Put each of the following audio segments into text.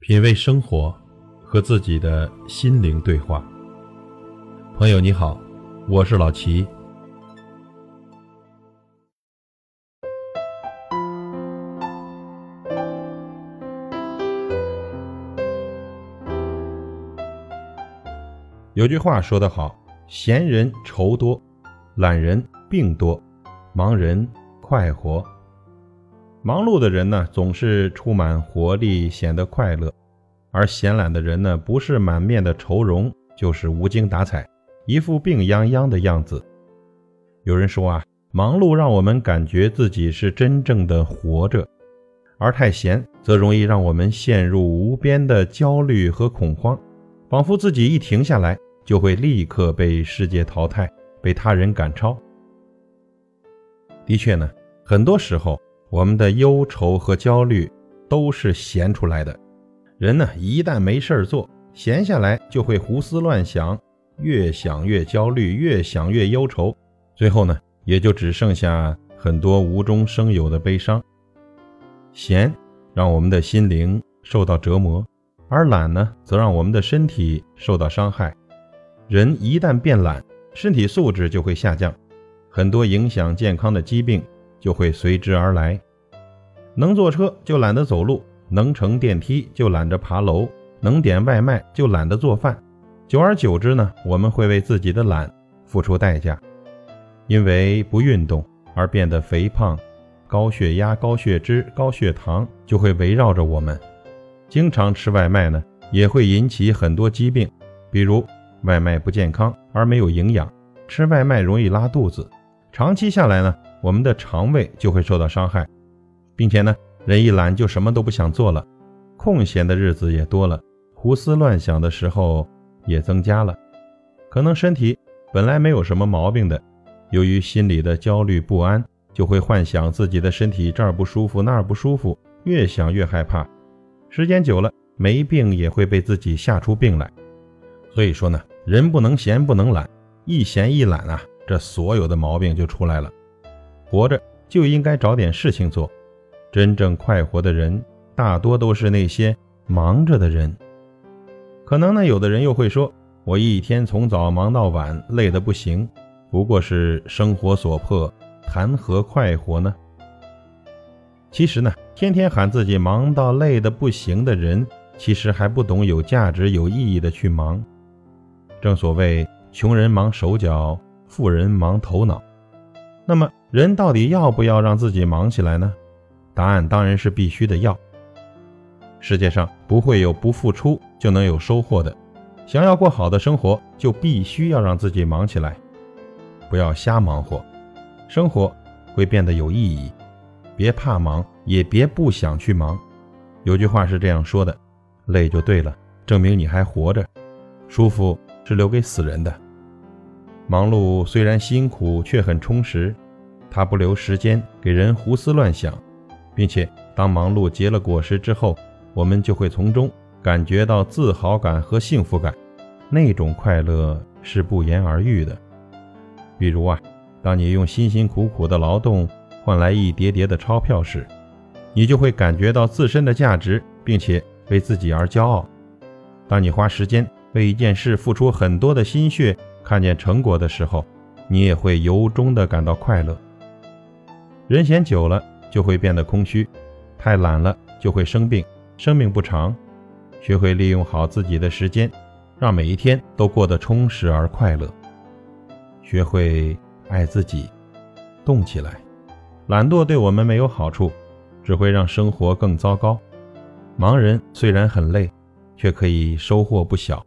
品味生活，和自己的心灵对话。朋友你好，我是老齐。有句话说得好：“闲人愁多，懒人病多，忙人快活。”忙碌的人呢，总是充满活力，显得快乐；而闲懒的人呢，不是满面的愁容，就是无精打采，一副病殃殃的样子。有人说啊，忙碌让我们感觉自己是真正的活着，而太闲则容易让我们陷入无边的焦虑和恐慌，仿佛自己一停下来，就会立刻被世界淘汰，被他人赶超。的确呢，很多时候。我们的忧愁和焦虑都是闲出来的。人呢，一旦没事儿做，闲下来就会胡思乱想，越想越焦虑，越想越忧愁，最后呢，也就只剩下很多无中生有的悲伤。闲让我们的心灵受到折磨，而懒呢，则让我们的身体受到伤害。人一旦变懒，身体素质就会下降，很多影响健康的疾病。就会随之而来。能坐车就懒得走路，能乘电梯就懒得爬楼，能点外卖就懒得做饭。久而久之呢，我们会为自己的懒付出代价，因为不运动而变得肥胖，高血压、高血脂、高血糖就会围绕着我们。经常吃外卖呢，也会引起很多疾病，比如外卖不健康而没有营养，吃外卖容易拉肚子，长期下来呢。我们的肠胃就会受到伤害，并且呢，人一懒就什么都不想做了，空闲的日子也多了，胡思乱想的时候也增加了。可能身体本来没有什么毛病的，由于心里的焦虑不安，就会幻想自己的身体这儿不舒服那儿不舒服，越想越害怕。时间久了，没病也会被自己吓出病来。所以说呢，人不能闲不能懒，一闲一懒啊，这所有的毛病就出来了。活着就应该找点事情做。真正快活的人，大多都是那些忙着的人。可能呢，有的人又会说：“我一天从早忙到晚，累得不行，不过是生活所迫，谈何快活呢？”其实呢，天天喊自己忙到累得不行的人，其实还不懂有价值、有意义的去忙。正所谓，穷人忙手脚，富人忙头脑。那么，人到底要不要让自己忙起来呢？答案当然是必须的要。世界上不会有不付出就能有收获的。想要过好的生活，就必须要让自己忙起来，不要瞎忙活，生活会变得有意义。别怕忙，也别不想去忙。有句话是这样说的：累就对了，证明你还活着。舒服是留给死人的。忙碌虽然辛苦，却很充实。它不留时间给人胡思乱想，并且当忙碌结了果实之后，我们就会从中感觉到自豪感和幸福感。那种快乐是不言而喻的。比如啊，当你用辛辛苦苦的劳动换来一叠叠的钞票时，你就会感觉到自身的价值，并且为自己而骄傲。当你花时间为一件事付出很多的心血，看见成果的时候，你也会由衷的感到快乐。人闲久了就会变得空虚，太懒了就会生病，生命不长。学会利用好自己的时间，让每一天都过得充实而快乐。学会爱自己，动起来。懒惰对我们没有好处，只会让生活更糟糕。盲人虽然很累，却可以收获不小，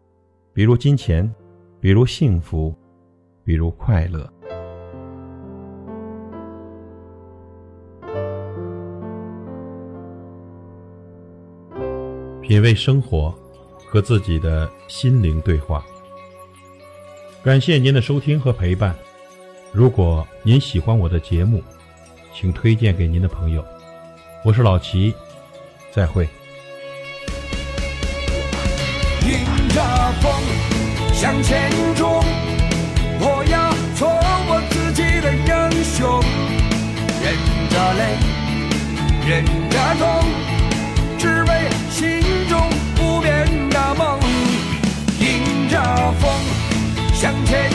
比如金钱。比如幸福，比如快乐。品味生活，和自己的心灵对话。感谢您的收听和陪伴。如果您喜欢我的节目，请推荐给您的朋友。我是老齐，再会。迎着风。向前冲我要做我自己的英雄忍着泪忍着痛只为心中不变的梦。迎着风向前